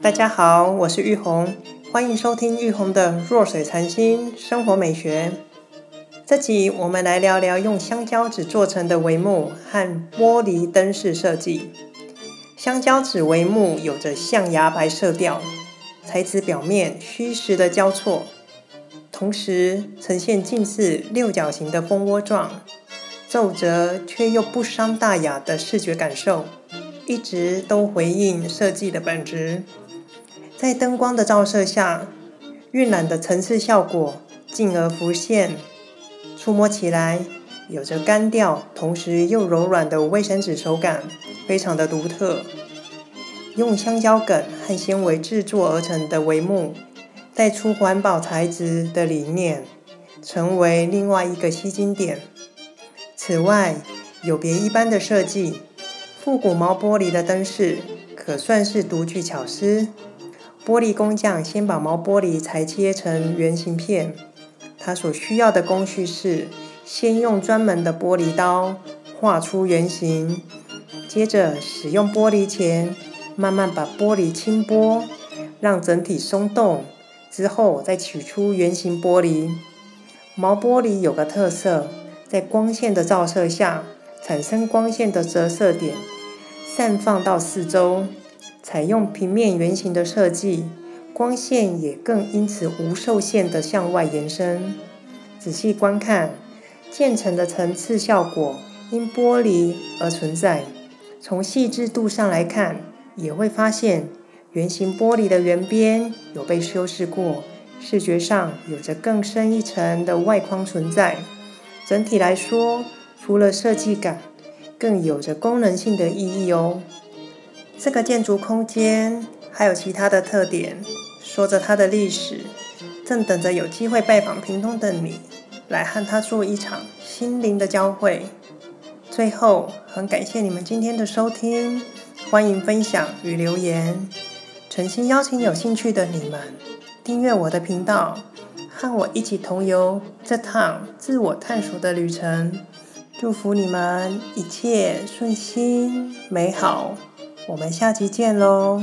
大家好，我是玉红，欢迎收听玉红的弱水禅心生活美学。这集我们来聊聊用香蕉纸做成的帷幕和玻璃灯饰设计。香蕉纸帷幕有着象牙白色调，材质表面虚实的交错，同时呈现近似六角形的蜂窝状，皱褶却又不伤大雅的视觉感受，一直都回应设计的本质。在灯光的照射下，晕染的层次效果进而浮现。触摸起来有着干掉，同时又柔软的卫生纸手感，非常的独特。用香蕉梗和纤维制作而成的帷幕，带出环保材质的理念，成为另外一个吸睛点。此外，有别一般的设计，复古毛玻璃的灯饰可算是独具巧思。玻璃工匠先把毛玻璃裁切成圆形片。它所需要的工序是，先用专门的玻璃刀画出圆形，接着使用玻璃钳慢慢把玻璃轻拨，让整体松动，之后再取出圆形玻璃。毛玻璃有个特色，在光线的照射下，产生光线的折射点，散放到四周。采用平面圆形的设计。光线也更因此无受限的向外延伸。仔细观看，渐层的层次效果因玻璃而存在。从细致度上来看，也会发现圆形玻璃的圆边有被修饰过，视觉上有着更深一层的外框存在。整体来说，除了设计感，更有着功能性的意义哦。这个建筑空间还有其他的特点。说着它的历史，正等着有机会拜访屏东的你，来和他做一场心灵的交汇。最后，很感谢你们今天的收听，欢迎分享与留言，诚心邀请有兴趣的你们订阅我的频道，和我一起同游这趟自我探索的旅程。祝福你们一切顺心美好，我们下期见喽！